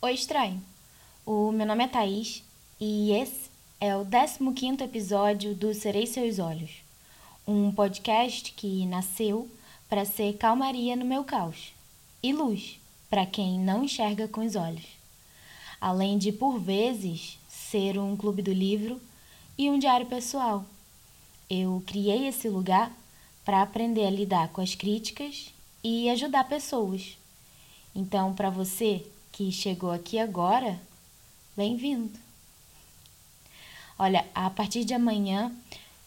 Oi, estranho. O meu nome é Thaís e esse é o 15 episódio do Serei Seus Olhos, um podcast que nasceu para ser calmaria no meu caos e luz para quem não enxerga com os olhos. Além de, por vezes, ser um clube do livro e um diário pessoal. Eu criei esse lugar para aprender a lidar com as críticas e ajudar pessoas. Então, para você que chegou aqui agora, bem-vindo. Olha, a partir de amanhã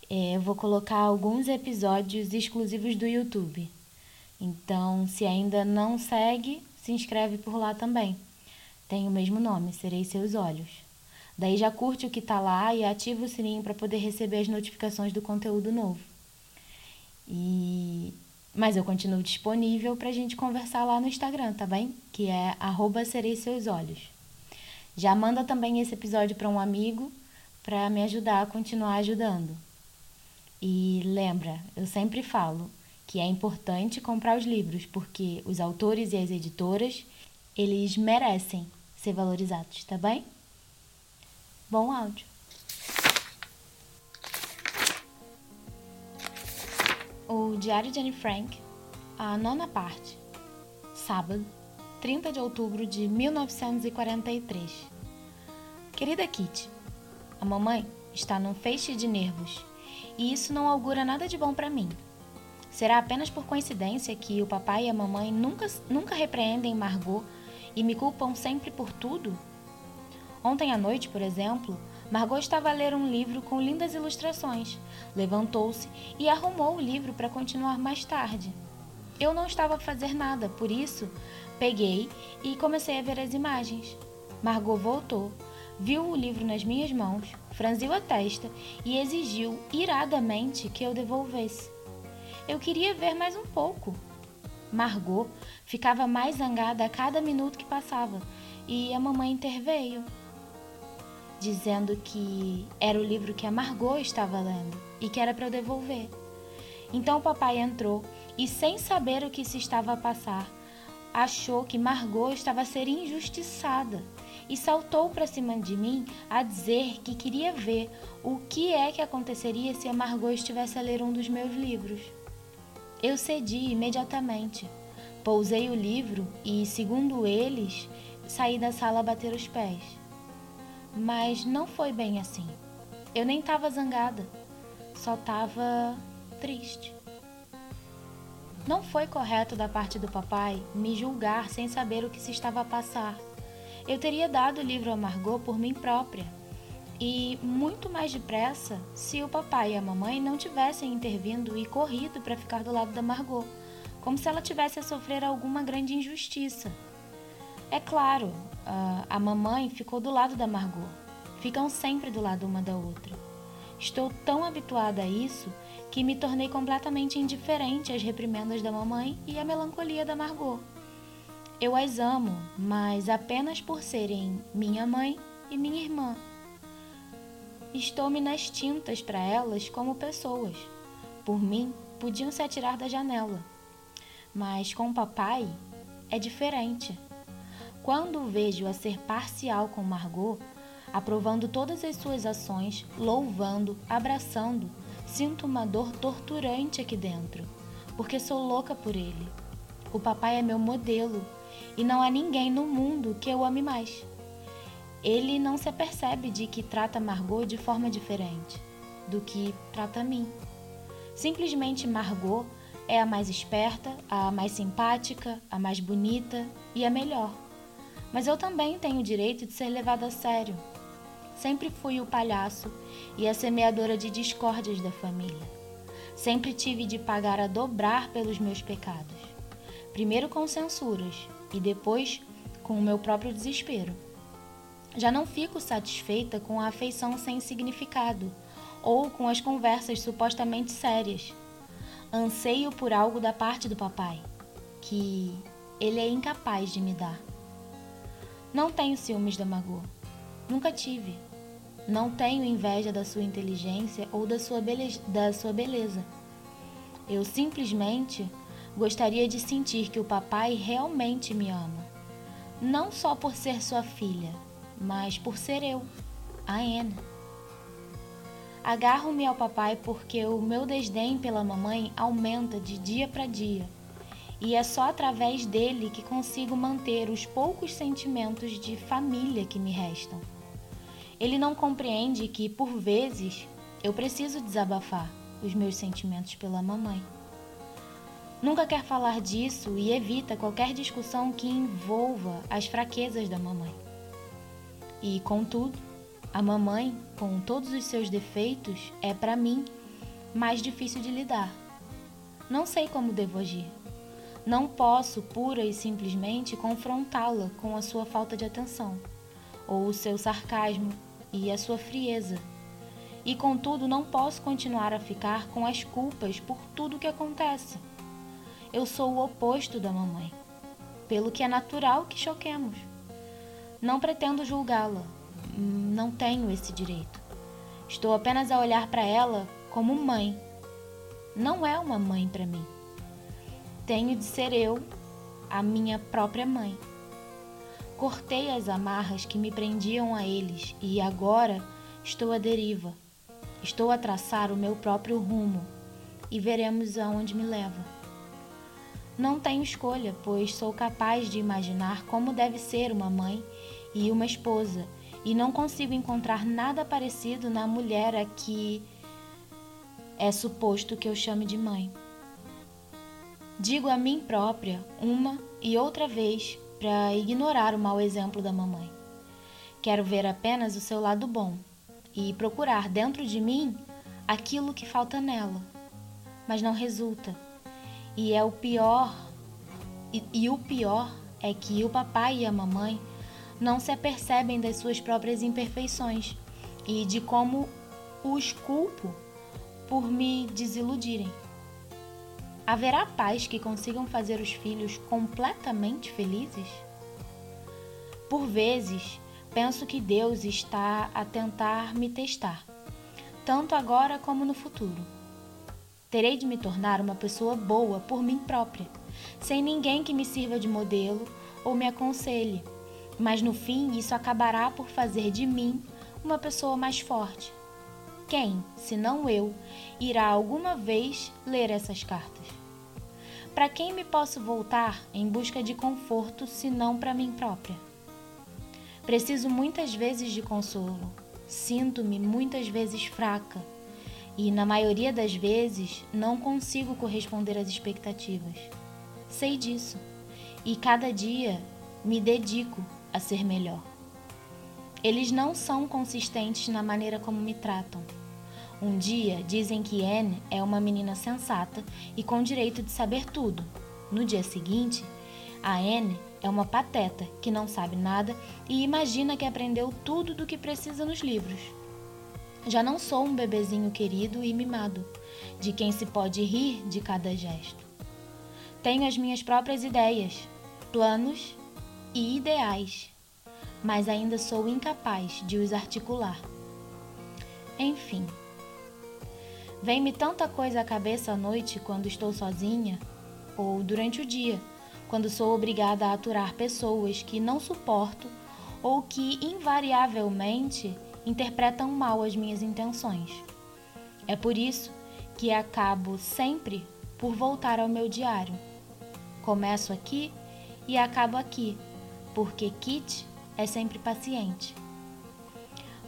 é, eu vou colocar alguns episódios exclusivos do YouTube. Então, se ainda não segue, se inscreve por lá também. Tem o mesmo nome, Serei Seus Olhos. Daí já curte o que tá lá e ativa o sininho para poder receber as notificações do conteúdo novo. E mas eu continuo disponível para a gente conversar lá no Instagram, tá bem? Que é arroba serei seus olhos. Já manda também esse episódio para um amigo para me ajudar a continuar ajudando. E lembra, eu sempre falo que é importante comprar os livros porque os autores e as editoras, eles merecem ser valorizados, tá bem? Bom áudio. Diário de Anne Frank, a nona parte, sábado, 30 de outubro de 1943. Querida Kitty, a mamãe está num feixe de nervos e isso não augura nada de bom para mim. Será apenas por coincidência que o papai e a mamãe nunca, nunca repreendem Margot e me culpam sempre por tudo? Ontem à noite, por exemplo, Margot estava a ler um livro com lindas ilustrações. Levantou-se e arrumou o livro para continuar mais tarde. Eu não estava a fazer nada, por isso peguei e comecei a ver as imagens. Margot voltou, viu o livro nas minhas mãos, franziu a testa e exigiu iradamente que eu devolvesse. Eu queria ver mais um pouco. Margot ficava mais zangada a cada minuto que passava e a mamãe interveio dizendo que era o livro que a Margot estava lendo e que era para eu devolver. Então o papai entrou e, sem saber o que se estava a passar, achou que Margot estava a ser injustiçada e saltou para cima de mim a dizer que queria ver o que é que aconteceria se a Margot estivesse a ler um dos meus livros. Eu cedi imediatamente. Pousei o livro e, segundo eles, saí da sala a bater os pés. Mas não foi bem assim. Eu nem estava zangada, só estava triste. Não foi correto da parte do papai me julgar sem saber o que se estava a passar. Eu teria dado o livro a Margot por mim própria. E muito mais depressa se o papai e a mamãe não tivessem intervindo e corrido para ficar do lado da Margot, como se ela tivesse a sofrer alguma grande injustiça. É claro, a mamãe ficou do lado da Margot. Ficam sempre do lado uma da outra. Estou tão habituada a isso que me tornei completamente indiferente às reprimendas da mamãe e à melancolia da Margot. Eu as amo, mas apenas por serem minha mãe e minha irmã. Estou-me nas tintas para elas como pessoas. Por mim, podiam se atirar da janela. Mas com o papai é diferente. Quando vejo a ser parcial com Margot, aprovando todas as suas ações, louvando, abraçando, sinto uma dor torturante aqui dentro, porque sou louca por ele. O papai é meu modelo e não há ninguém no mundo que eu ame mais. Ele não se apercebe de que trata Margot de forma diferente do que trata a mim. Simplesmente Margot é a mais esperta, a mais simpática, a mais bonita e a melhor. Mas eu também tenho o direito de ser levada a sério. Sempre fui o palhaço e a semeadora de discórdias da família. Sempre tive de pagar a dobrar pelos meus pecados. Primeiro com censuras e depois com o meu próprio desespero. Já não fico satisfeita com a afeição sem significado ou com as conversas supostamente sérias. Anseio por algo da parte do papai que ele é incapaz de me dar. Não tenho ciúmes da Margot. Nunca tive. Não tenho inveja da sua inteligência ou da sua, da sua beleza. Eu simplesmente gostaria de sentir que o papai realmente me ama. não só por ser sua filha, mas por ser eu, a Anne. Agarro-me ao papai porque o meu desdém pela mamãe aumenta de dia para dia, e é só através dele que consigo manter os poucos sentimentos de família que me restam. Ele não compreende que, por vezes, eu preciso desabafar os meus sentimentos pela mamãe. Nunca quer falar disso e evita qualquer discussão que envolva as fraquezas da mamãe. E, contudo, a mamãe, com todos os seus defeitos, é para mim mais difícil de lidar. Não sei como devo agir. Não posso pura e simplesmente confrontá-la com a sua falta de atenção, ou o seu sarcasmo e a sua frieza. E contudo, não posso continuar a ficar com as culpas por tudo o que acontece eu sou o oposto da mamãe, pelo que é natural que choquemos. Não pretendo julgá-la, não tenho esse direito. Estou apenas a olhar para ela como mãe. Não é uma mãe para mim. Tenho de ser eu, a minha própria mãe. Cortei as amarras que me prendiam a eles e agora estou à deriva. Estou a traçar o meu próprio rumo e veremos aonde me leva. Não tenho escolha, pois sou capaz de imaginar como deve ser uma mãe e uma esposa, e não consigo encontrar nada parecido na mulher a que é suposto que eu chame de mãe. Digo a mim própria uma e outra vez para ignorar o mau exemplo da mamãe. Quero ver apenas o seu lado bom e procurar dentro de mim aquilo que falta nela, mas não resulta e é o pior. E, e o pior é que o papai e a mamãe não se apercebem das suas próprias imperfeições e de como os culpo por me desiludirem. Haverá pais que consigam fazer os filhos completamente felizes? Por vezes, penso que Deus está a tentar me testar, tanto agora como no futuro. Terei de me tornar uma pessoa boa por mim própria, sem ninguém que me sirva de modelo ou me aconselhe. Mas no fim, isso acabará por fazer de mim uma pessoa mais forte. Quem, se não eu, irá alguma vez ler essas cartas? Para quem me posso voltar em busca de conforto se não para mim própria? Preciso muitas vezes de consolo. Sinto-me muitas vezes fraca e, na maioria das vezes, não consigo corresponder às expectativas. Sei disso e cada dia me dedico a ser melhor. Eles não são consistentes na maneira como me tratam. Um dia dizem que Anne é uma menina sensata e com direito de saber tudo. No dia seguinte, a Anne é uma pateta que não sabe nada e imagina que aprendeu tudo do que precisa nos livros. Já não sou um bebezinho querido e mimado, de quem se pode rir de cada gesto. Tenho as minhas próprias ideias, planos e ideais, mas ainda sou incapaz de os articular. Enfim, vem-me tanta coisa à cabeça à noite quando estou sozinha, ou durante o dia, quando sou obrigada a aturar pessoas que não suporto ou que invariavelmente interpretam mal as minhas intenções. É por isso que acabo sempre por voltar ao meu diário. Começo aqui e acabo aqui, porque Kit é sempre paciente.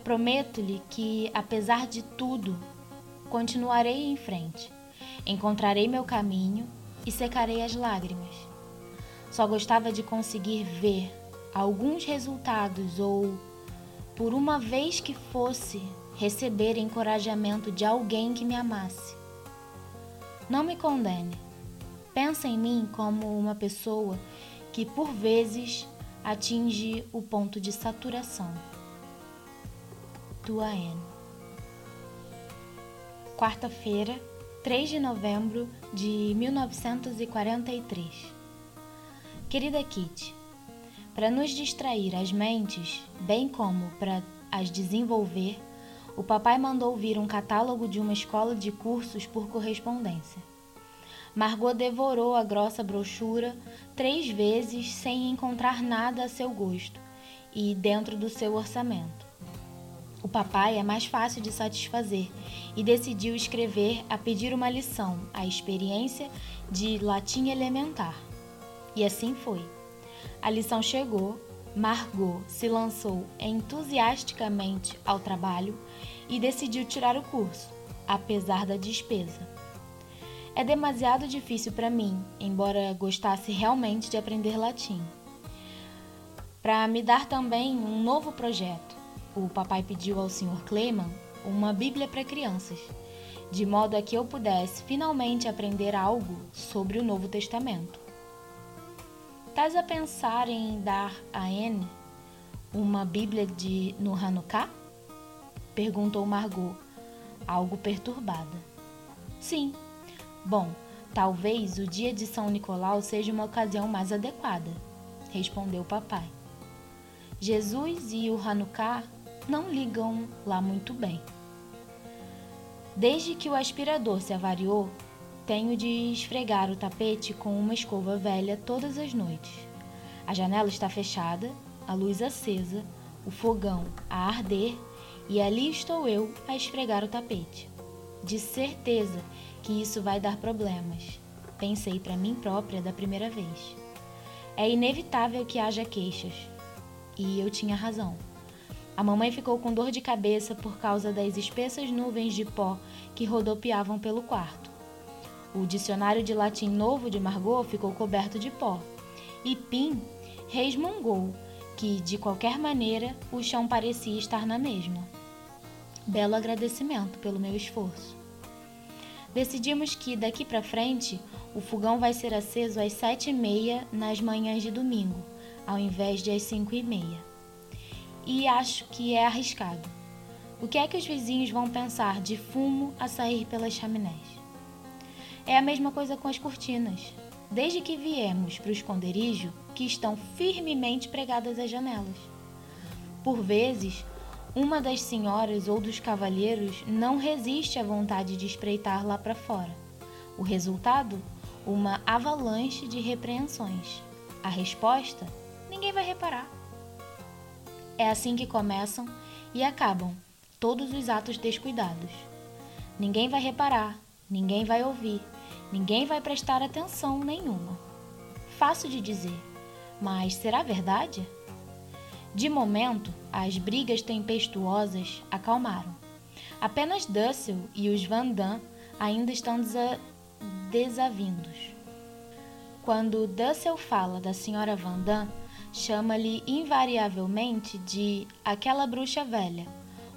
Prometo-lhe que, apesar de tudo, continuarei em frente, encontrarei meu caminho e secarei as lágrimas. Só gostava de conseguir ver alguns resultados ou por uma vez que fosse receber encorajamento de alguém que me amasse. Não me condene. Pensa em mim como uma pessoa que por vezes atinge o ponto de saturação. Tua Anne. Quarta-feira, 3 de novembro de 1943. Querida Kitty, para nos distrair as mentes, bem como para as desenvolver, o papai mandou vir um catálogo de uma escola de cursos por correspondência. Margot devorou a grossa brochura três vezes sem encontrar nada a seu gosto e dentro do seu orçamento. O papai é mais fácil de satisfazer e decidiu escrever a pedir uma lição, a experiência de latim elementar. E assim foi. A lição chegou, Margot se lançou entusiasticamente ao trabalho e decidiu tirar o curso, apesar da despesa. É demasiado difícil para mim, embora gostasse realmente de aprender latim. Para me dar também um novo projeto, o papai pediu ao Sr. Clayman uma Bíblia para crianças, de modo a que eu pudesse finalmente aprender algo sobre o Novo Testamento. Estás a pensar em dar a Anne uma Bíblia de no Hanukkah? Perguntou Margot, algo perturbada. Sim, Bom, talvez o dia de São Nicolau seja uma ocasião mais adequada, respondeu papai. Jesus e o Hanukkah não ligam lá muito bem. Desde que o aspirador se avariou, tenho de esfregar o tapete com uma escova velha todas as noites. A janela está fechada, a luz acesa, o fogão a arder e ali estou eu a esfregar o tapete. De certeza que isso vai dar problemas. Pensei para mim própria da primeira vez. É inevitável que haja queixas. E eu tinha razão. A mamãe ficou com dor de cabeça por causa das espessas nuvens de pó que rodopiavam pelo quarto. O dicionário de latim novo de Margot ficou coberto de pó. E Pim resmungou que, de qualquer maneira, o chão parecia estar na mesma. Belo agradecimento pelo meu esforço. Decidimos que daqui para frente o fogão vai ser aceso às sete e meia nas manhãs de domingo, ao invés de às cinco e meia. E acho que é arriscado. O que é que os vizinhos vão pensar de fumo a sair pelas chaminés? É a mesma coisa com as cortinas. Desde que viemos para o esconderijo, que estão firmemente pregadas às janelas. Por vezes, uma das senhoras ou dos cavalheiros não resiste à vontade de espreitar lá para fora. O resultado? Uma avalanche de repreensões. A resposta? Ninguém vai reparar. É assim que começam e acabam todos os atos descuidados. Ninguém vai reparar, ninguém vai ouvir, ninguém vai prestar atenção nenhuma. Fácil de dizer, mas será verdade? De momento, as brigas tempestuosas acalmaram. Apenas Dussel e os Van Damme ainda estão desa desavindos. Quando Dussel fala da senhora Van Damme, chama-lhe invariavelmente de aquela bruxa velha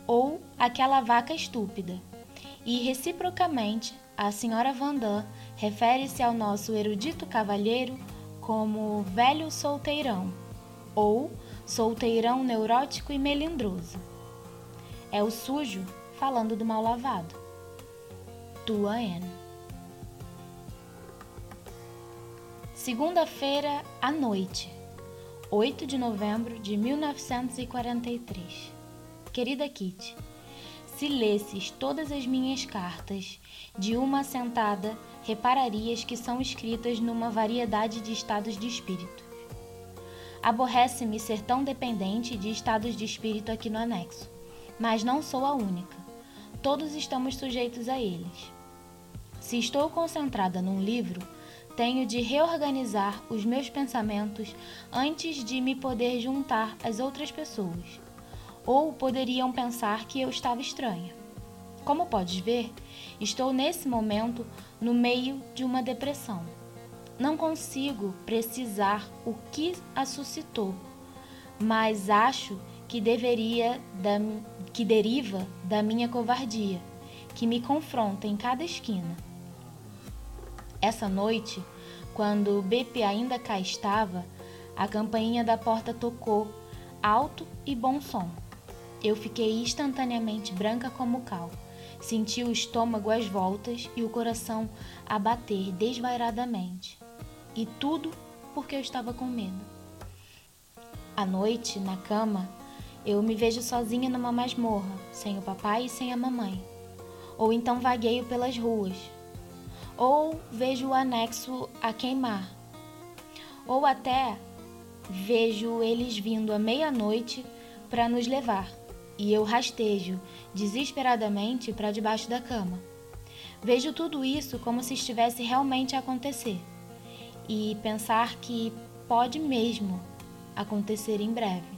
ou aquela vaca estúpida. E reciprocamente, a senhora Van Damme refere-se ao nosso erudito cavalheiro como velho solteirão ou solteirão neurótico e melindroso. É o sujo falando do mal lavado. Tua Anne. Segunda-feira à noite, 8 de novembro de 1943. Querida Kitty, se lesses todas as minhas cartas de uma assentada, repararias que são escritas numa variedade de estados de espírito. Aborrece-me ser tão dependente de estados de espírito aqui no anexo, mas não sou a única. Todos estamos sujeitos a eles. Se estou concentrada num livro, tenho de reorganizar os meus pensamentos antes de me poder juntar às outras pessoas. Ou poderiam pensar que eu estava estranha. Como podes ver, estou nesse momento no meio de uma depressão. Não consigo precisar o que a suscitou, mas acho que deveria da, que deriva da minha covardia, que me confronta em cada esquina. Essa noite, quando Bepe ainda cá estava, a campainha da porta tocou, alto e bom som. Eu fiquei instantaneamente branca como cal. Senti o estômago às voltas e o coração a bater desvairadamente. E tudo porque eu estava com medo. À noite, na cama, eu me vejo sozinha numa masmorra, sem o papai e sem a mamãe. Ou então vagueio pelas ruas. Ou vejo o anexo a queimar, ou até vejo eles vindo à meia-noite para nos levar, e eu rastejo desesperadamente para debaixo da cama. Vejo tudo isso como se estivesse realmente a acontecer, e pensar que pode mesmo acontecer em breve.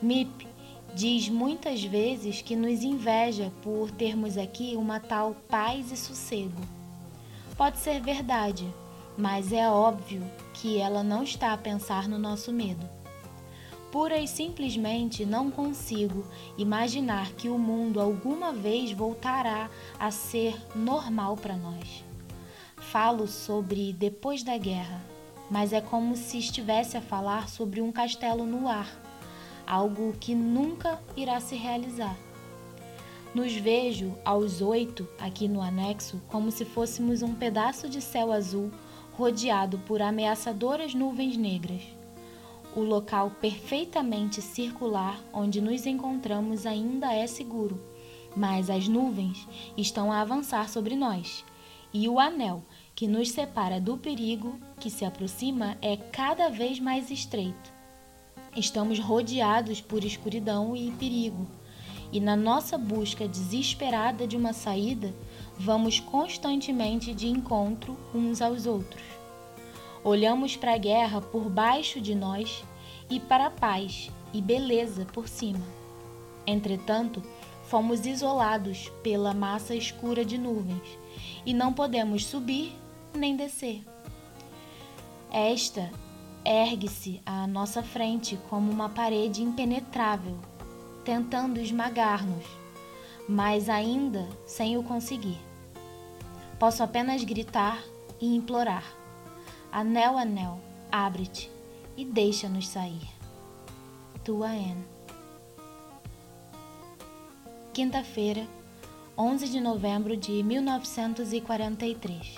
Mip diz muitas vezes que nos inveja por termos aqui uma tal paz e sossego. Pode ser verdade, mas é óbvio que ela não está a pensar no nosso medo. Pura e simplesmente não consigo imaginar que o mundo alguma vez voltará a ser normal para nós. Falo sobre depois da guerra, mas é como se estivesse a falar sobre um castelo no ar, algo que nunca irá se realizar. Nos vejo aos oito aqui no anexo como se fôssemos um pedaço de céu azul rodeado por ameaçadoras nuvens negras. O local perfeitamente circular onde nos encontramos ainda é seguro, mas as nuvens estão a avançar sobre nós, e o anel que nos separa do perigo que se aproxima é cada vez mais estreito. Estamos rodeados por escuridão e perigo, e na nossa busca desesperada de uma saída, vamos constantemente de encontro uns aos outros. Olhamos para a guerra por baixo de nós e para a paz e beleza por cima. Entretanto, fomos isolados pela massa escura de nuvens e não podemos subir nem descer. Esta ergue-se à nossa frente como uma parede impenetrável, tentando esmagar-nos, mas ainda sem o conseguir. Posso apenas gritar e implorar: Anel, anel, abre-te e deixa-nos sair. Tua Anne. Quinta-feira, 11 de novembro de 1943.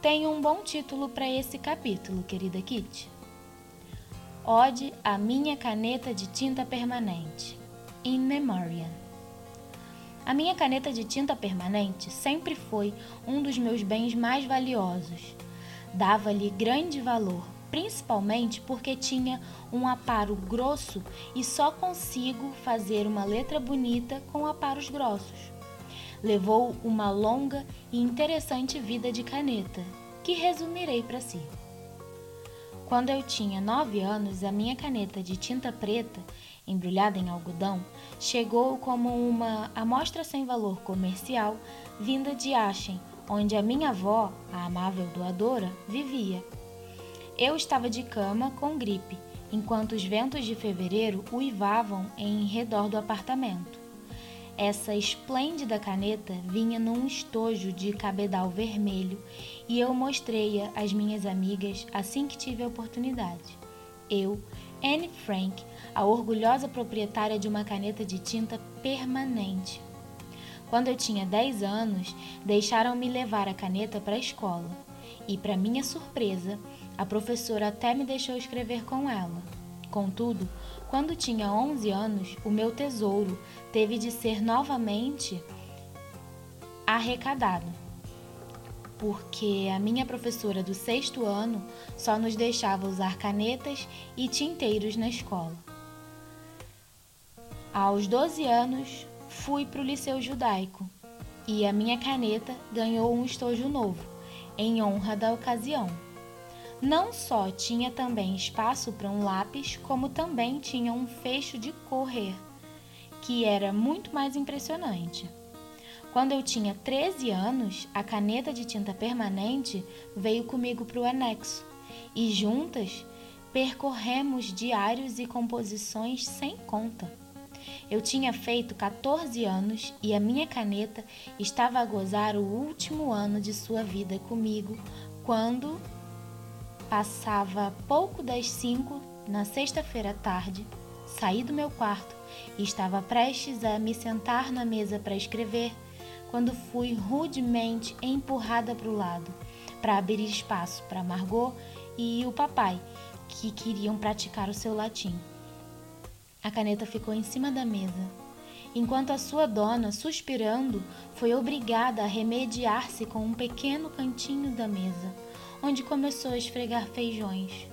Tenho um bom título para esse capítulo, querida Kitty. Ode à minha caneta de tinta permanente. In Memoriam. A minha caneta de tinta permanente sempre foi um dos meus bens mais valiosos. Dava-lhe grande valor, principalmente porque tinha um aparo grosso e só consigo fazer uma letra bonita com aparos grossos levou uma longa e interessante vida de caneta, que resumirei para si. Quando eu tinha nove anos, a minha caneta de tinta preta, embrulhada em algodão, chegou como uma amostra sem valor comercial vinda de Aachen, onde a minha avó, a amável doadora, vivia. Eu estava de cama com gripe, enquanto os ventos de fevereiro uivavam em redor do apartamento. Essa esplêndida caneta vinha num estojo de cabedal vermelho e eu mostrei-a às minhas amigas assim que tive a oportunidade. Eu, Anne Frank, a orgulhosa proprietária de uma caneta de tinta permanente. Quando eu tinha 10 anos, deixaram-me levar a caneta para a escola e, para minha surpresa, a professora até me deixou escrever com ela. Contudo, quando tinha 11 anos, o meu tesouro teve de ser novamente arrecadado, porque a minha professora do sexto ano só nos deixava usar canetas e tinteiros na escola. Aos 12 anos, fui para o Liceu Judaico e a minha caneta ganhou um estojo novo, em honra da ocasião. Não só tinha também espaço para um lápis, como também tinha um fecho de correr, que era muito mais impressionante. Quando eu tinha 13 anos, a caneta de tinta permanente veio comigo para o anexo e juntas percorremos diários e composições sem conta. Eu tinha feito 14 anos e a minha caneta estava a gozar o último ano de sua vida comigo quando Passava pouco das cinco na sexta-feira à tarde, saí do meu quarto e estava prestes a me sentar na mesa para escrever quando fui rudemente empurrada para o lado para abrir espaço para Margot e o papai, que queriam praticar o seu latim. A caneta ficou em cima da mesa enquanto a sua dona, suspirando, foi obrigada a remediar-se com um pequeno cantinho da mesa, onde começou a esfregar feijões.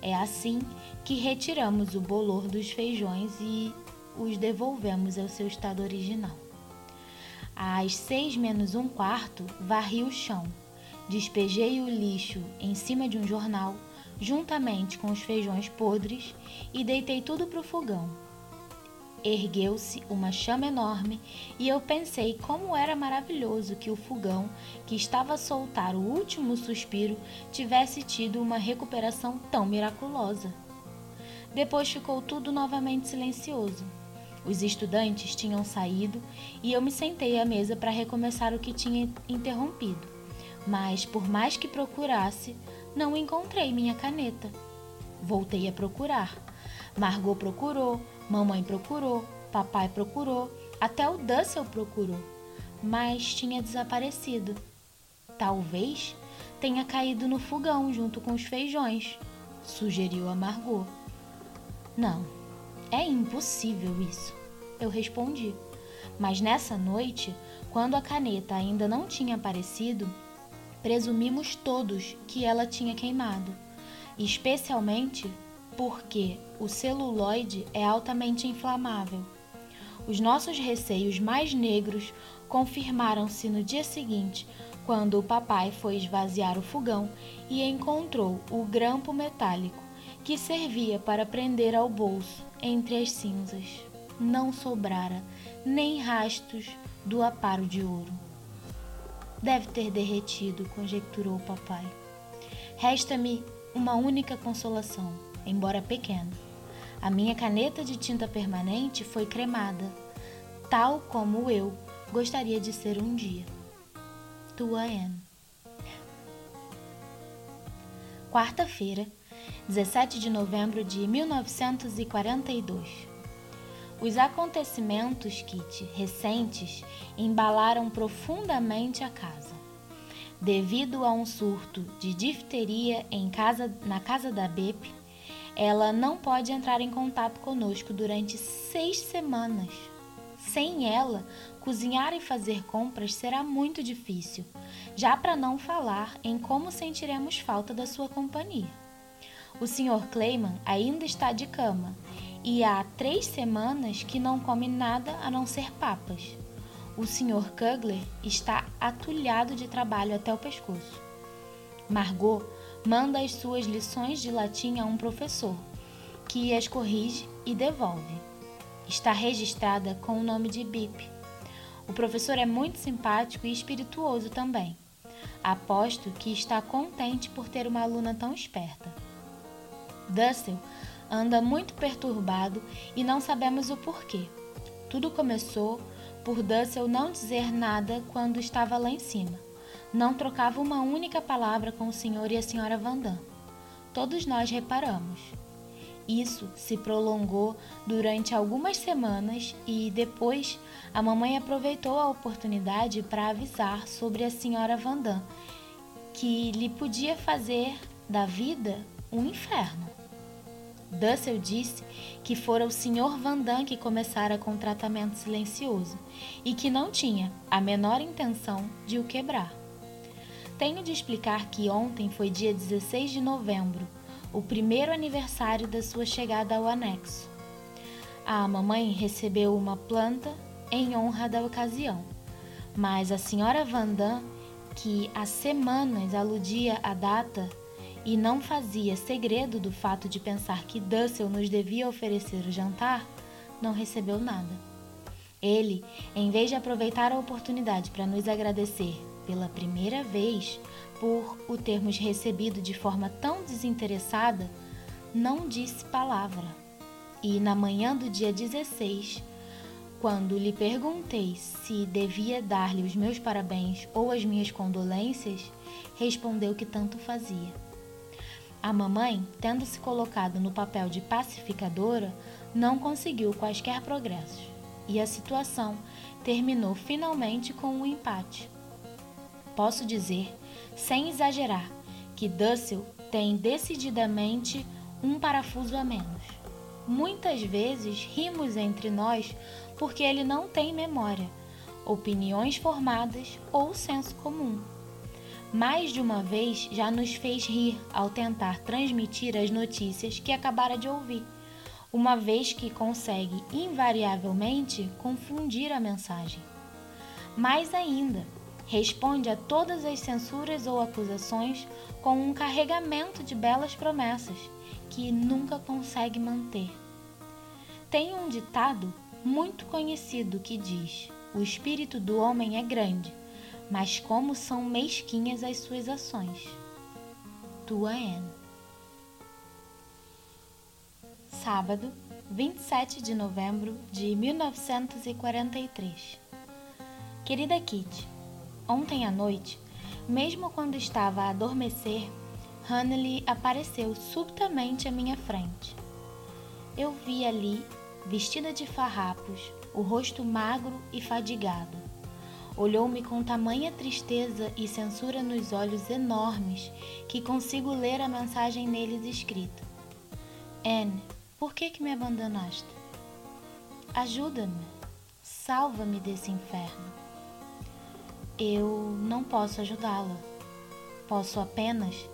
É assim que retiramos o bolor dos feijões e os devolvemos ao seu estado original. Às seis menos um quarto, varri o chão, despejei o lixo em cima de um jornal, juntamente com os feijões podres, e deitei tudo para o fogão Ergueu-se uma chama enorme e eu pensei como era maravilhoso que o fogão, que estava a soltar o último suspiro, tivesse tido uma recuperação tão miraculosa. Depois ficou tudo novamente silencioso. Os estudantes tinham saído e eu me sentei à mesa para recomeçar o que tinha interrompido. Mas, por mais que procurasse, não encontrei minha caneta. Voltei a procurar. Margot procurou, Mamãe procurou, papai procurou, até o Dussel procurou, mas tinha desaparecido. Talvez tenha caído no fogão junto com os feijões, sugeriu a Margot. Não, é impossível isso, eu respondi. Mas nessa noite, quando a caneta ainda não tinha aparecido, presumimos todos que ela tinha queimado, especialmente porque o celuloide é altamente inflamável. Os nossos receios mais negros confirmaram-se no dia seguinte, quando o papai foi esvaziar o fogão e encontrou o grampo metálico que servia para prender ao bolso entre as cinzas. Não sobrara nem rastros do aparo de ouro. Deve ter derretido, conjecturou o papai. Resta-me uma única consolação embora pequeno. A minha caneta de tinta permanente foi cremada, tal como eu gostaria de ser um dia. Tua Anne. Quarta-feira, 17 de novembro de 1942. Os acontecimentos, Kitty, recentes, embalaram profundamente a casa. Devido a um surto de difteria em casa, na casa da Bep, ela não pode entrar em contato conosco durante seis semanas. Sem ela, cozinhar e fazer compras será muito difícil, já para não falar em como sentiremos falta da sua companhia. O Sr. Clayman ainda está de cama e há três semanas que não come nada a não ser papas. O Sr. Kugler está atulhado de trabalho até o pescoço. Margot manda as suas lições de latim a um professor, que as corrige e devolve. Está registrada com o nome de Bip. O professor é muito simpático e espirituoso também. Aposto que está contente por ter uma aluna tão esperta. Dussel anda muito perturbado e não sabemos o porquê. Tudo começou por Dussel não dizer nada quando estava lá em cima não trocava uma única palavra com o senhor e a senhora Vandam. Todos nós reparamos. Isso se prolongou durante algumas semanas e depois a mamãe aproveitou a oportunidade para avisar sobre a senhora Vandam, que lhe podia fazer da vida um inferno. Dussel disse que fora o Sr. Vandam que começara com o tratamento silencioso e que não tinha a menor intenção de o quebrar. Tenho de explicar que ontem foi dia 16 de novembro, o primeiro aniversário da sua chegada ao anexo. A mamãe recebeu uma planta em honra da ocasião, mas a senhora Vandam, que há semanas aludia à data e não fazia segredo do fato de pensar que Dussel nos devia oferecer o jantar, não recebeu nada. Ele, em vez de aproveitar a oportunidade para nos agradecer pela primeira vez por o termos recebido de forma tão desinteressada, não disse palavra. E na manhã do dia 16, quando lhe perguntei se devia dar-lhe os meus parabéns ou as minhas condolências, respondeu que tanto fazia. A mamãe, tendo se colocado no papel de pacificadora, não conseguiu quaisquer progressos e a situação terminou finalmente com um empate. Posso dizer, sem exagerar, que Dussel tem decididamente um parafuso a menos. muitas vezes rimos entre nós porque ele não tem memória, opiniões formadas ou senso comum. Mais de uma vez já nos fez rir ao tentar transmitir as notícias que acabara de ouvir, uma vez que consegue invariavelmente confundir a mensagem. Mais ainda, responde a todas as censuras ou acusações com um carregamento de belas promessas que nunca consegue manter. Tem um ditado muito conhecido que diz: O espírito do homem é grande, mas como são mesquinhas as suas ações. Tua Anne. Sábado, 27 de novembro de 1943. Querida Kitty, ontem à noite, mesmo quando estava a adormecer, Hannely apareceu subitamente à minha frente. Eu vi ali, vestida de farrapos, o rosto magro e fadigado. Olhou-me com tamanha tristeza e censura nos olhos enormes que consigo ler a mensagem neles escrita. Anne, por que, que me abandonaste? Ajuda-me, salva-me desse inferno. Eu não posso ajudá-la. Posso apenas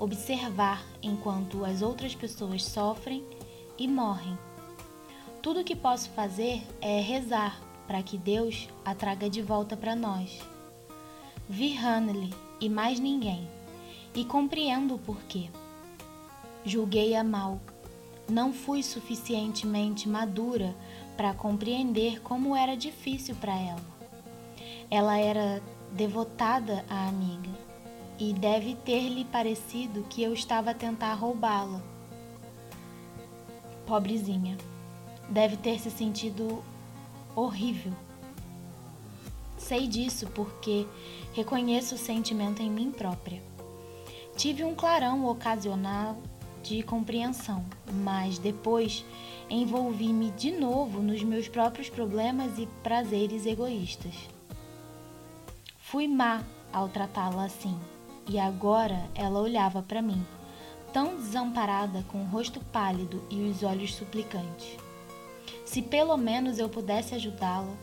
observar enquanto as outras pessoas sofrem e morrem. Tudo o que posso fazer é rezar para que Deus a traga de volta para nós. Vi Hanley e mais ninguém, e compreendo o porquê. Julguei-a mal. Não fui suficientemente madura para compreender como era difícil para ela. Ela era devotada à amiga e deve ter-lhe parecido que eu estava a tentar roubá-la. Pobrezinha, deve ter se sentido horrível. Sei disso porque reconheço o sentimento em mim própria. Tive um clarão ocasional de compreensão, mas depois envolvi-me de novo nos meus próprios problemas e prazeres egoístas. Fui má ao tratá-la assim, e agora ela olhava para mim, tão desamparada, com o rosto pálido e os olhos suplicantes. Se pelo menos eu pudesse ajudá-la.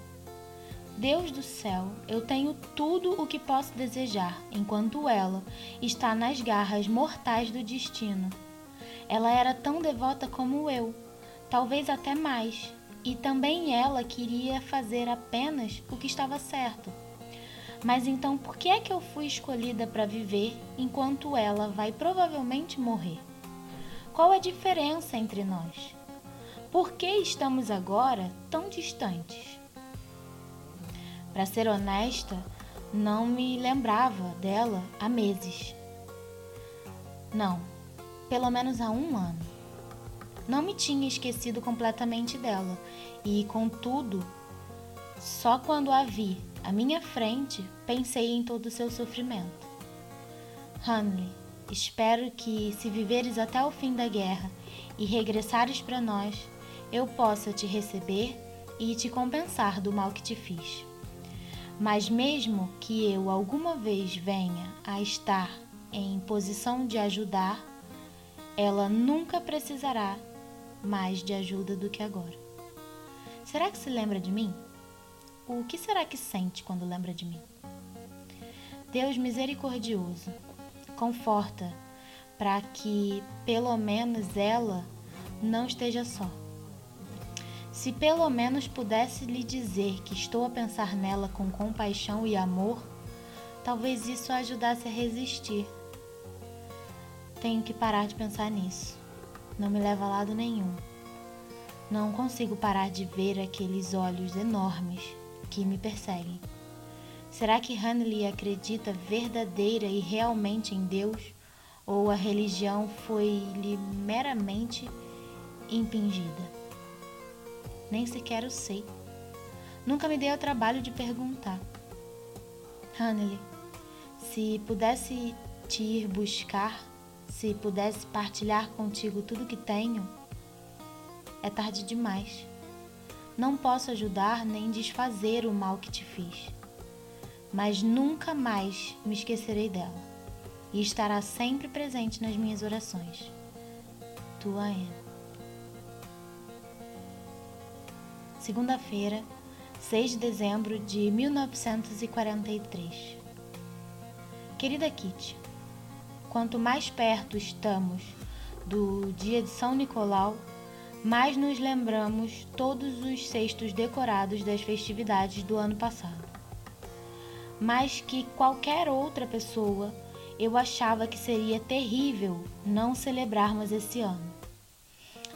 Deus do céu, eu tenho tudo o que posso desejar, enquanto ela está nas garras mortais do destino. Ela era tão devota como eu, talvez até mais, e também ela queria fazer apenas o que estava certo. Mas então por que é que eu fui escolhida para viver enquanto ela vai provavelmente morrer? Qual a diferença entre nós? Por que estamos agora tão distantes? Para ser honesta, não me lembrava dela há meses. Não, pelo menos há um ano. Não me tinha esquecido completamente dela e, contudo, só quando a vi à minha frente pensei em todo o seu sofrimento. Hanley, espero que, se viveres até o fim da guerra e regressares para nós, eu possa te receber e te compensar do mal que te fiz. Mas mesmo que eu alguma vez venha a estar em posição de ajudar, ela nunca precisará mais de ajuda do que agora. Será que se lembra de mim? O que será que sente quando lembra de mim? Deus misericordioso, conforta para que pelo menos ela não esteja só. Se pelo menos pudesse lhe dizer que estou a pensar nela com compaixão e amor, talvez isso a ajudasse a resistir. Tenho que parar de pensar nisso. Não me leva a lado nenhum. Não consigo parar de ver aqueles olhos enormes que me perseguem. Será que Hanley acredita verdadeira e realmente em Deus? Ou a religião foi-lhe meramente impingida? Nem sequer o sei. Nunca me dei o trabalho de perguntar. Hanley, se pudesse te ir buscar, se pudesse partilhar contigo tudo que tenho, é tarde demais. Não posso ajudar nem desfazer o mal que te fiz, mas nunca mais me esquecerei dela e estará sempre presente nas minhas orações. Tua Anne. Segunda-feira, 6 de dezembro de 1943. Querida Kitty, quanto mais perto estamos do dia de São Nicolau, mais nos lembramos todos os cestos decorados das festividades do ano passado. Mais que qualquer outra pessoa, eu achava que seria terrível não celebrarmos esse ano.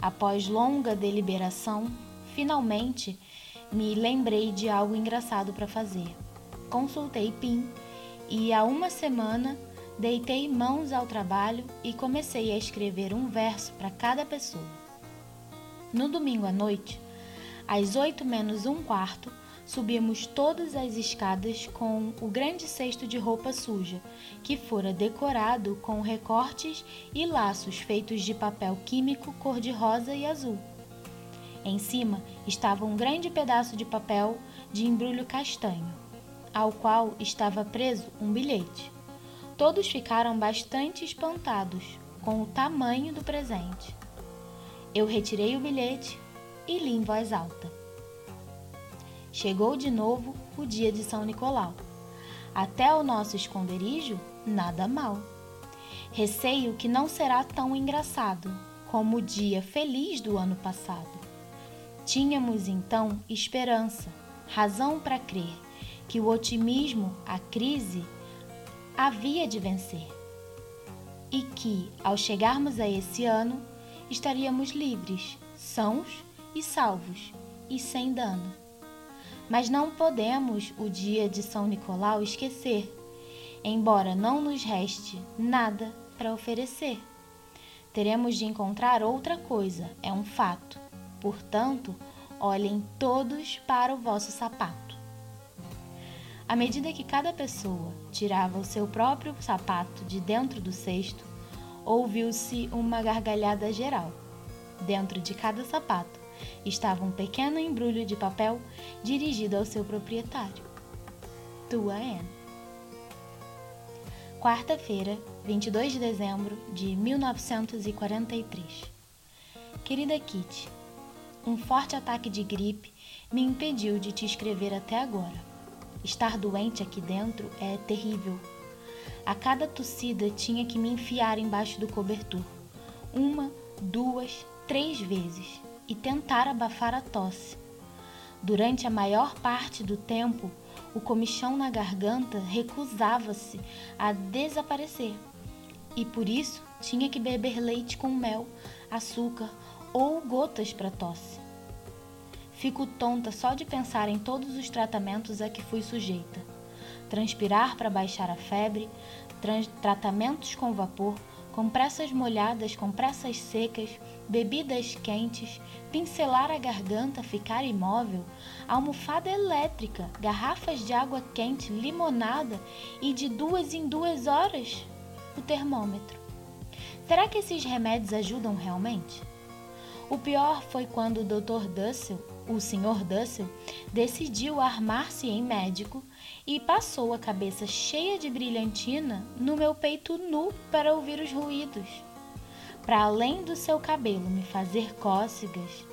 Após longa deliberação, finalmente me lembrei de algo engraçado para fazer. Consultei Pim e há uma semana deitei mãos ao trabalho e comecei a escrever um verso para cada pessoa. No domingo à noite, às oito menos um quarto, subimos todas as escadas com o grande cesto de roupa suja, que fora decorado com recortes e laços feitos de papel químico cor-de-rosa e azul. Em cima estava um grande pedaço de papel de embrulho castanho, ao qual estava preso um bilhete. Todos ficaram bastante espantados com o tamanho do presente. Eu retirei o bilhete e li em voz alta. Chegou de novo o dia de São Nicolau. Até o nosso esconderijo, nada mal. Receio que não será tão engraçado como o dia feliz do ano passado. Tínhamos então esperança, razão para crer que o otimismo, a crise, havia de vencer. E que, ao chegarmos a esse ano, estaríamos livres, sãos e salvos e sem dano. Mas não podemos o dia de São Nicolau esquecer, embora não nos reste nada para oferecer. Teremos de encontrar outra coisa, é um fato. Portanto, olhem todos para o vosso sapato. À medida que cada pessoa tirava o seu próprio sapato de dentro do cesto, ouviu-se uma gargalhada geral. Dentro de cada sapato estava um pequeno embrulho de papel dirigido ao seu proprietário. Tua Anne. Quarta-feira, 22 de dezembro de 1943. Querida Kitty, um forte ataque de gripe me impediu de te escrever até agora. Estar doente aqui dentro é terrível. A cada tossida tinha que me enfiar embaixo do cobertor. Uma, duas, três vezes e tentar abafar a tosse. Durante a maior parte do tempo, o comichão na garganta recusava-se a desaparecer e por isso tinha que beber leite com mel, açúcar ou gotas para tosse. Fico tonta só de pensar em todos os tratamentos a que fui sujeita: transpirar para baixar a febre, tratamentos com vapor, compressas molhadas, compressas secas, bebidas quentes, pincelar a garganta, ficar imóvel, almofada elétrica, garrafas de água quente, limonada e de duas em duas horas o termômetro. Será que esses remédios ajudam realmente? O pior foi quando o Dr. Dussel, o Sr. Dussel, decidiu armar-se em médico e passou a cabeça cheia de brilhantina no meu peito nu para ouvir os ruídos. Para além do seu cabelo me fazer cócegas,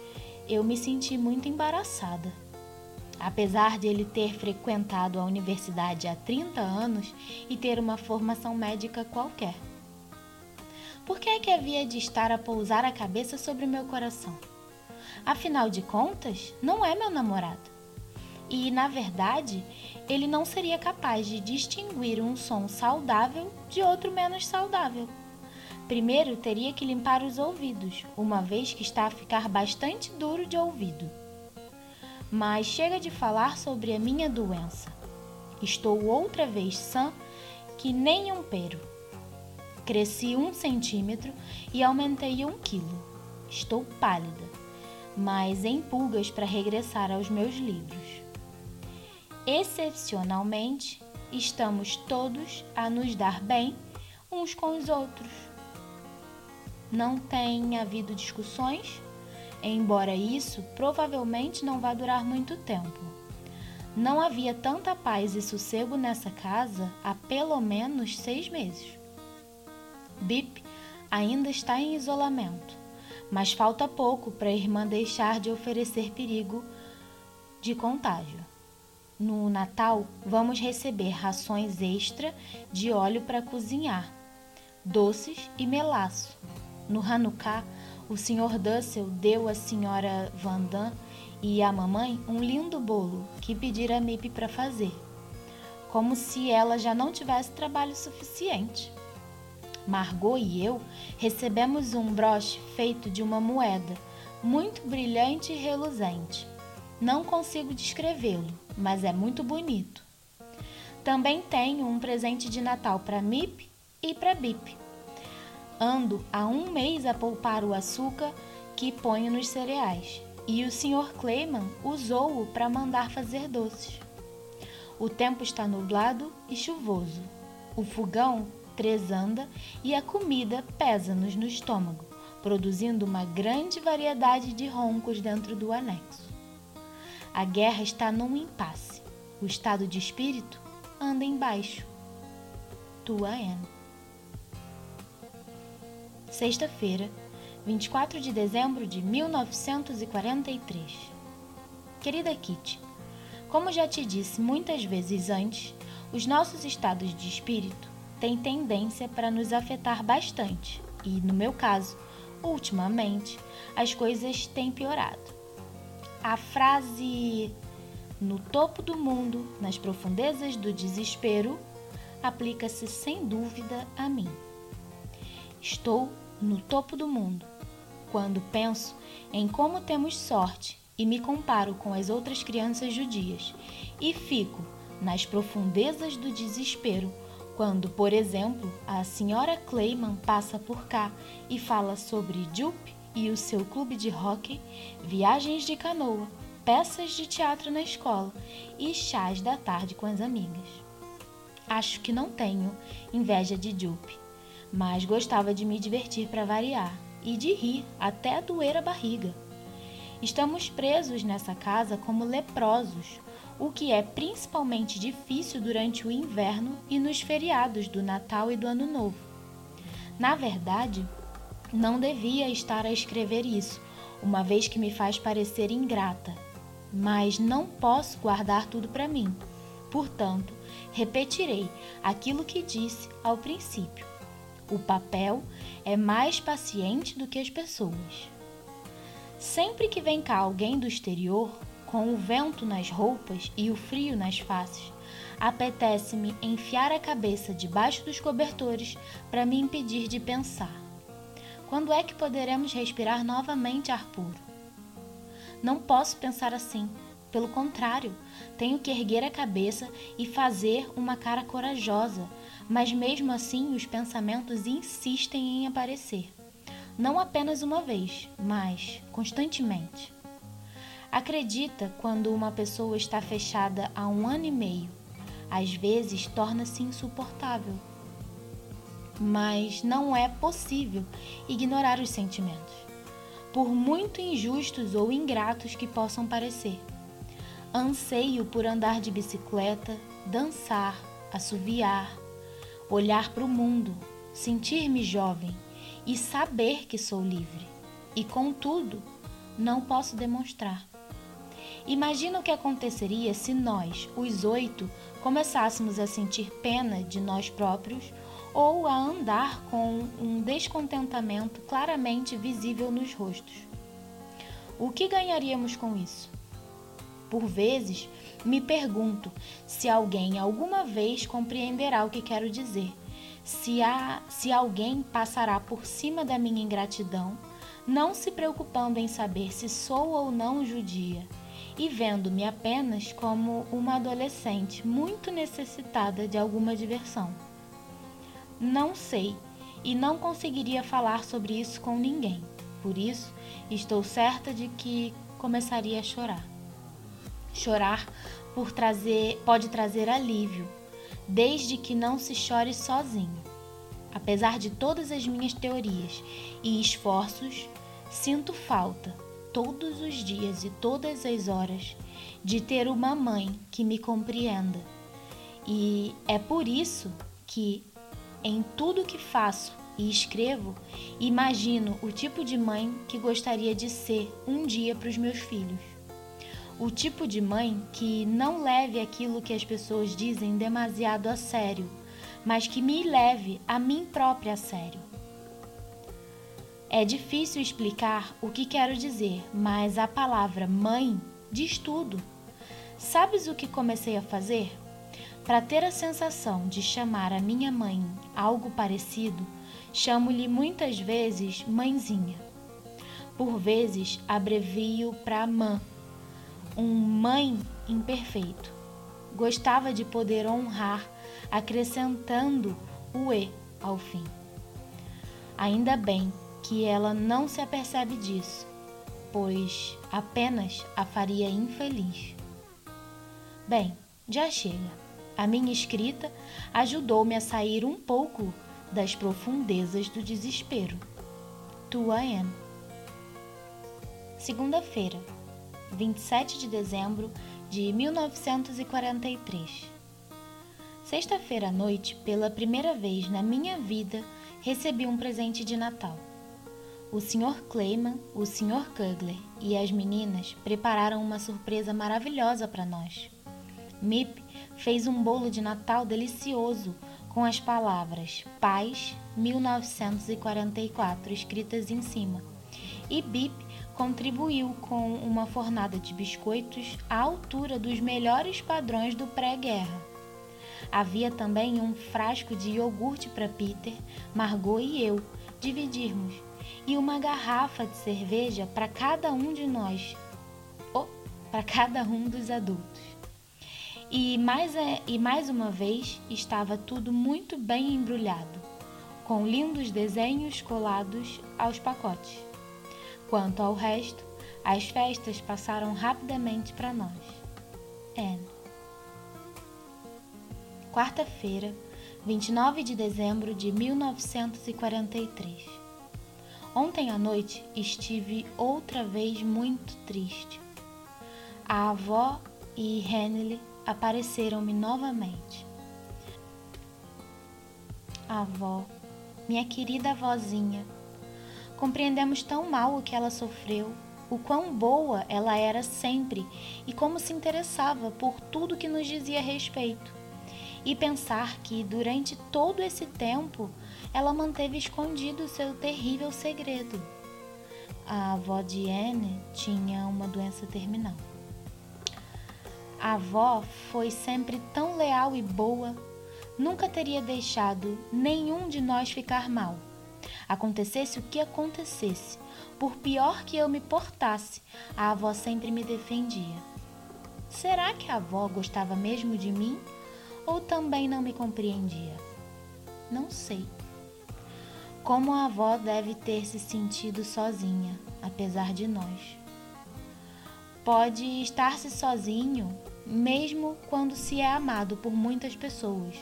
eu me senti muito embaraçada. Apesar de ele ter frequentado a universidade há 30 anos e ter uma formação médica qualquer. Por que é que havia de estar a pousar a cabeça sobre meu coração? Afinal de contas, não é meu namorado. E, na verdade, ele não seria capaz de distinguir um som saudável de outro menos saudável. Primeiro teria que limpar os ouvidos, uma vez que está a ficar bastante duro de ouvido. Mas chega de falar sobre a minha doença. Estou outra vez sã que nem um pero. Cresci um centímetro e aumentei um quilo. Estou pálida, mas em pulgas para regressar aos meus livros. Excepcionalmente, estamos todos a nos dar bem uns com os outros não tem havido discussões, embora isso provavelmente não vá durar muito tempo. Não havia tanta paz e sossego nessa casa há pelo menos seis meses. Bip ainda está em isolamento, mas falta pouco para a irmã deixar de oferecer perigo de contágio. No Natal, vamos receber rações extra de óleo para cozinhar, doces e melaço. No Hanukkah, o Sr. Dussel deu à Sra. Vandam e à mamãe um lindo bolo que pedira a Mip para fazer, como se ela já não tivesse trabalho suficiente. Margot e eu recebemos um broche feito de uma moeda, muito brilhante e reluzente. Não consigo descrevê-lo, mas é muito bonito. Também tenho um presente de Natal para Mip e para Bip. Ando há um mês a poupar o açúcar que ponho nos cereais e o Sr. Clayman usou-o para mandar fazer doces. O tempo está nublado e chuvoso. O fogão tresanda e a comida pesa-nos no estômago, produzindo uma grande variedade de roncos dentro do anexo. A guerra está num impasse. O estado de espírito anda embaixo. Tua Anne. Sexta-feira, 24 de dezembro de 1943. Querida Kitty, como já te disse muitas vezes antes, os nossos estados de espírito têm tendência para nos afetar bastante e, no meu caso, ultimamente, as coisas têm piorado. A frase no topo do mundo, nas profundezas do desespero, aplica-se sem dúvida a mim. Estou no topo do mundo quando penso em como temos sorte e me comparo com as outras crianças judias, e fico nas profundezas do desespero quando, por exemplo, a senhora Clayman passa por cá e fala sobre Jupe e o seu clube de hóquei, viagens de canoa, peças de teatro na escola e chás da tarde com as amigas. Acho que não tenho inveja de Jupe, mas gostava de me divertir para variar e de rir até doer a barriga. Estamos presos nessa casa como leprosos, o que é principalmente difícil durante o inverno e nos feriados do Natal e do Ano Novo. Na verdade, não devia estar a escrever isso, uma vez que me faz parecer ingrata. Mas não posso guardar tudo para mim. Portanto, repetirei aquilo que disse ao princípio. O papel é mais paciente do que as pessoas. Sempre que vem cá alguém do exterior, com o vento nas roupas e o frio nas faces, apetece-me enfiar a cabeça debaixo dos cobertores para me impedir de pensar. Quando é que poderemos respirar novamente ar puro? Não posso pensar assim. Pelo contrário, tenho que erguer a cabeça e fazer uma cara corajosa, mas mesmo assim os pensamentos insistem em aparecer. Não apenas uma vez, mas constantemente. Acredita quando uma pessoa está fechada há um ano e meio. Às vezes torna-se insuportável mas não é possível ignorar os sentimentos, por muito injustos ou ingratos que possam parecer. Anseio por andar de bicicleta, dançar, assoviar, olhar para o mundo, sentir-me jovem e saber que sou livre. E contudo, não posso demonstrar. Imagina o que aconteceria se nós, os oito, começássemos a sentir pena de nós próprios ou a andar com um descontentamento claramente visível nos rostos. O que ganharíamos com isso? Por vezes, me pergunto se alguém alguma vez compreenderá o que quero dizer, se, há, se alguém passará por cima da minha ingratidão, não se preocupando em saber se sou ou não judia, e vendo-me apenas como uma adolescente muito necessitada de alguma diversão. Não sei e não conseguiria falar sobre isso com ninguém. Por isso, estou certa de que começaria a chorar. Chorar por trazer, pode trazer alívio, desde que não se chore sozinho. Apesar de todas as minhas teorias e esforços, sinto falta, todos os dias e todas as horas, de ter uma mãe que me compreenda. E é por isso que, em tudo que faço e escrevo, imagino o tipo de mãe que gostaria de ser um dia para os meus filhos. o tipo de mãe que não leve aquilo que as pessoas dizem demasiado a sério, mas que me leve a mim própria a sério. É difícil explicar o que quero dizer, mas a palavra mãe diz tudo. Sabes o que comecei a fazer? Para ter a sensação de chamar a minha mãe algo parecido, chamo-lhe muitas vezes mãezinha. Por vezes abrevio para mãe, um mãe imperfeito. Gostava de poder honrar, acrescentando o e ao fim. Ainda bem que ela não se apercebe disso, pois apenas a faria infeliz. Bem, já chega. A minha escrita ajudou-me a sair um pouco das profundezas do desespero. Tua Anne. Segunda-feira, 27 de dezembro de 1943. Sexta-feira à noite, pela primeira vez na minha vida, recebi um presente de Natal. O Sr. Clayman, o Sr. Kugler e as meninas prepararam uma surpresa maravilhosa para nós. Mip fez um bolo de Natal delicioso com as palavras Paz 1944 escritas em cima. E Bip contribuiu com uma fornada de biscoitos à altura dos melhores padrões do pré-guerra. Havia também um frasco de iogurte para Peter, Margot e eu dividirmos, e uma garrafa de cerveja para cada um de nós, ou para cada um dos adultos. E mais, é, e mais uma vez estava tudo muito bem embrulhado, com lindos desenhos colados aos pacotes. Quanto ao resto, as festas passaram rapidamente para nós. Anne. Quarta-feira, 29 de dezembro de 1943. Ontem à noite estive outra vez muito triste. A avó e Henley apareceram-me novamente. avó, minha querida avózinha, compreendemos tão mal o que ela sofreu, o quão boa ela era sempre e como se interessava por tudo que nos dizia a respeito. E pensar que durante todo esse tempo ela manteve escondido seu terrível segredo. A avó de Anne tinha uma doença terminal. A avó foi sempre tão leal e boa, nunca teria deixado nenhum de nós ficar mal. Acontecesse o que acontecesse, por pior que eu me portasse, a avó sempre me defendia. Será que a avó gostava mesmo de mim ou também não me compreendia? Não sei. Como a avó deve ter se sentido sozinha, apesar de nós. Pode estar-se sozinho mesmo quando se é amado por muitas pessoas,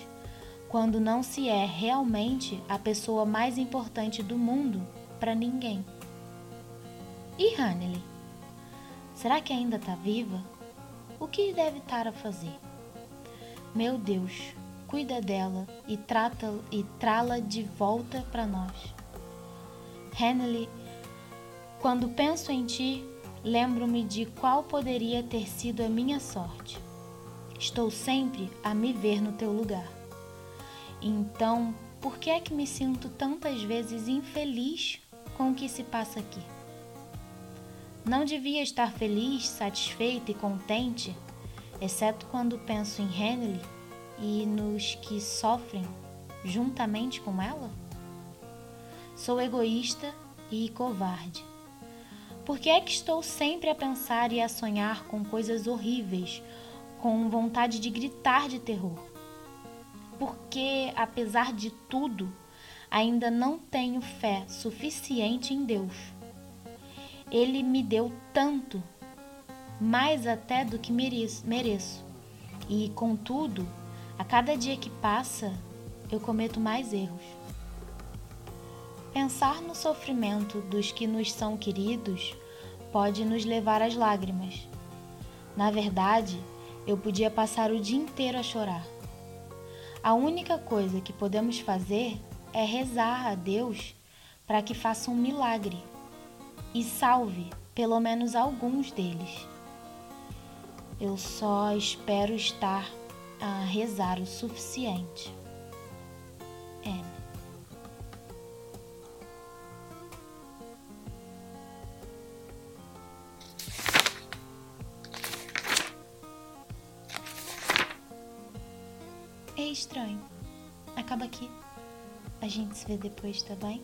quando não se é realmente a pessoa mais importante do mundo para ninguém. E Hannele? Será que ainda está viva? O que deve estar a fazer? Meu Deus, cuida dela e trata e trá-la de volta para nós. Hannele, quando penso em ti, lembro-me de qual poderia ter sido a minha sorte. Estou sempre a me ver no teu lugar. Então, por que é que me sinto tantas vezes infeliz com o que se passa aqui? Não devia estar feliz, satisfeita e contente, exceto quando penso em Henley e nos que sofrem juntamente com ela? Sou egoísta e covarde. Por que é que estou sempre a pensar e a sonhar com coisas horríveis, com vontade de gritar de terror? Porque, apesar de tudo, ainda não tenho fé suficiente em Deus. Ele me deu tanto, mais até do que mereço. E, contudo, a cada dia que passa, eu cometo mais erros. Pensar no sofrimento dos que nos são queridos pode nos levar às lágrimas. Na verdade, eu podia passar o dia inteiro a chorar. A única coisa que podemos fazer é rezar a Deus para que faça um milagre e salve pelo menos alguns deles. Eu só espero estar a rezar o suficiente. N. É estranho. Acaba aqui. A gente se vê depois, tá bem?